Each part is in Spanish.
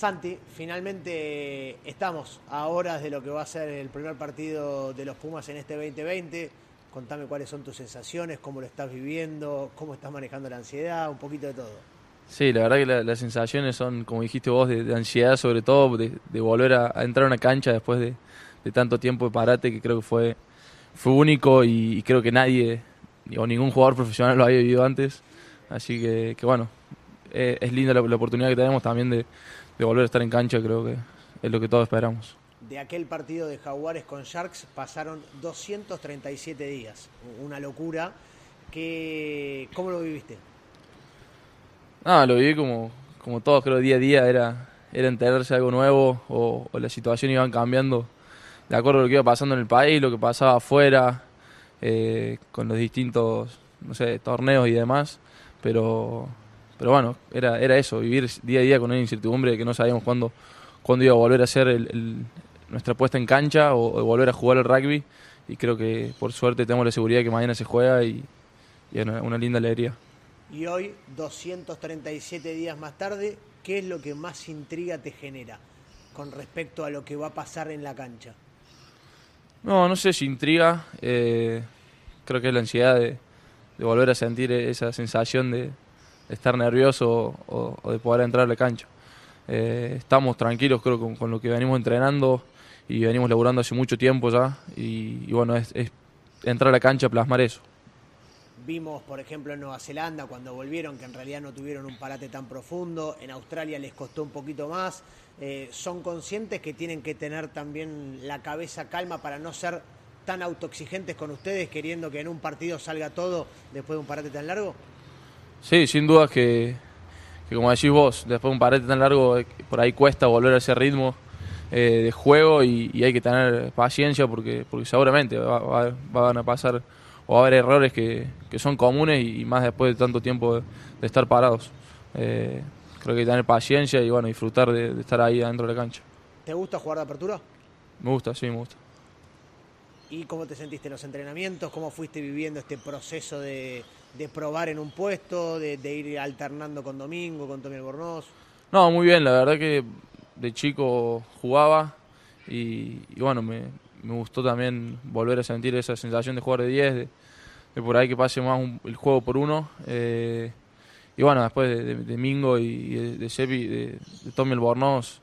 Santi, finalmente estamos a horas de lo que va a ser el primer partido de los Pumas en este 2020. Contame cuáles son tus sensaciones, cómo lo estás viviendo, cómo estás manejando la ansiedad, un poquito de todo. Sí, la verdad que las sensaciones son, como dijiste vos, de, ansiedad sobre todo, de, volver a, entrar a una cancha después de, tanto tiempo de parate, que creo que fue, único y, creo que nadie, o ningún jugador profesional lo había vivido antes. Así que, bueno, eh, es linda la oportunidad que tenemos también de, de volver a estar en cancha, creo que es lo que todos esperamos. De aquel partido de Jaguares con Sharks pasaron 237 días, una locura. Que, ¿Cómo lo viviste? Ah, lo viví como, como todos, creo, día a día era, era enterarse de algo nuevo o, la situación iban cambiando de acuerdo a lo que iba pasando en el país, lo que pasaba afuera, eh, con los distintos, no sé, torneos y demás. Pero pero bueno, era, era eso, vivir día a día con una incertidumbre de que no sabíamos cuándo, cuándo iba a volver a ser nuestra puesta en cancha o, volver a jugar el rugby. Y creo que por suerte tenemos la seguridad de que mañana se juega y, es una, linda alegría. Y hoy, 237 días más tarde, ¿qué es lo que más intriga te genera con respecto a lo que va a pasar en la cancha? No, no sé si intriga. Eh, creo que es la ansiedad de volver a sentir esa sensación de, estar nervioso o, de poder entrar a la cancha. Eh, estamos tranquilos creo con, lo que venimos entrenando y venimos laburando hace mucho tiempo ya y, bueno, es, entrar a la cancha, plasmar eso. Vimos, por ejemplo, en Nueva Zelanda cuando volvieron que en realidad no tuvieron un parate tan profundo, en Australia les costó un poquito más. Eh, ¿Son conscientes que tienen que tener también la cabeza calma para no ser tan autoexigentes con ustedes, queriendo que en un partido salga todo después de un parate tan largo? Sí, sin duda que, como decís vos, después de un parete tan largo, eh, por ahí cuesta volver a ese ritmo eh, de juego y, hay que tener paciencia porque, porque seguramente van a pasar o va a haber errores que, son comunes y, más después de tanto tiempo de, estar parados. Eh, creo que hay que tener paciencia y bueno, disfrutar de, de estar ahí adentro de la cancha. ¿Te gusta jugar de apertura? Me gusta, sí, me gusta. ¿Y cómo te sentiste en los entrenamientos? ¿Cómo fuiste viviendo este proceso de, probar en un puesto, de, ir alternando con Domingo, con Tommy Albornoz? No, muy bien, la verdad que de chico jugaba y, bueno, me, gustó también volver a sentir esa sensación de jugar de 10, de, por ahí que pase más el juego por uno. Eh, y bueno, después de, de, Mingo y de, de de, Tommy Albornoz,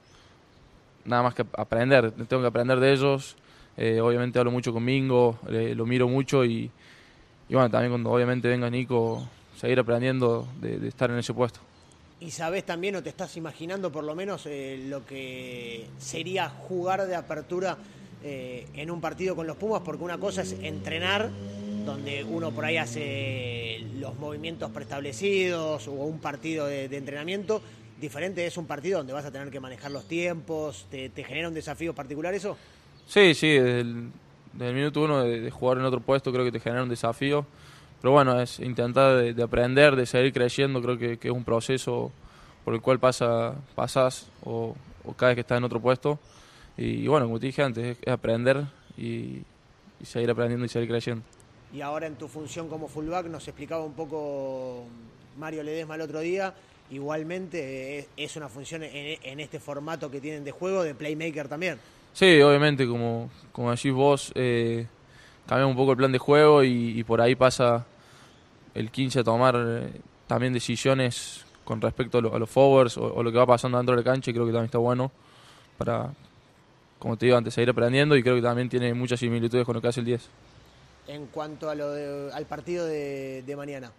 nada más que aprender, tengo que aprender de ellos eh, obviamente hablo mucho con Mingo, lo miro mucho y, bueno, también cuando obviamente venga Nico, seguir aprendiendo de, estar en ese puesto. ¿Y sabes también o te estás imaginando por lo menos eh, lo que sería jugar de apertura eh, en un partido con los Pumas? Porque una cosa es entrenar, donde uno por ahí hace los movimientos preestablecidos o un partido de, entrenamiento. Diferente es un partido donde vas a tener que manejar los tiempos, ¿te, te genera un desafío particular eso? Sí, sí, desde el, minuto uno de, jugar en otro puesto creo que te genera un desafío. Pero bueno, es intentar de, aprender, de seguir creciendo, creo que, es un proceso por el cual pasa, pasas o, cada vez que estás en otro puesto. Y, bueno, como te dije antes, es, aprender y, seguir aprendiendo y seguir creciendo. Y ahora en tu función como fullback nos explicaba un poco Mario Ledesma el otro día, igualmente es, una función en este formato que tienen de juego de playmaker también. Sí, obviamente, como, como decís vos, eh, cambiamos un poco el plan de juego y, por ahí pasa el 15 a tomar eh, también decisiones con respecto a, los forwards o, lo que va pasando dentro de la cancha y creo que también está bueno para, como te digo antes, seguir aprendiendo y creo que también tiene muchas similitudes con lo que hace el 10. En cuanto a lo al partido de, de mañana,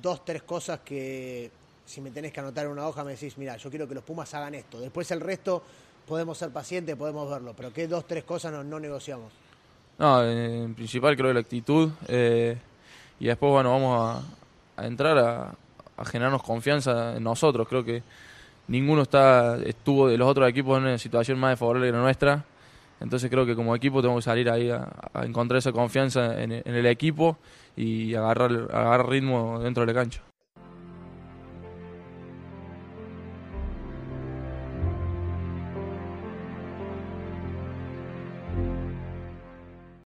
dos, tres cosas que si me tenés que anotar en una hoja me decís, mira, yo quiero que los Pumas hagan esto. Después el resto podemos ser pacientes, podemos verlo, pero ¿qué dos, tres cosas no, negociamos? No, en principal creo la actitud eh, y después, bueno, vamos a, entrar a, generarnos confianza en nosotros. Creo que ninguno está estuvo de los otros equipos en una situación más desfavorable que la nuestra. Entonces creo que como equipo tenemos que salir ahí a, encontrar esa confianza en, el equipo y agarrar, agarrar ritmo dentro de la cancha.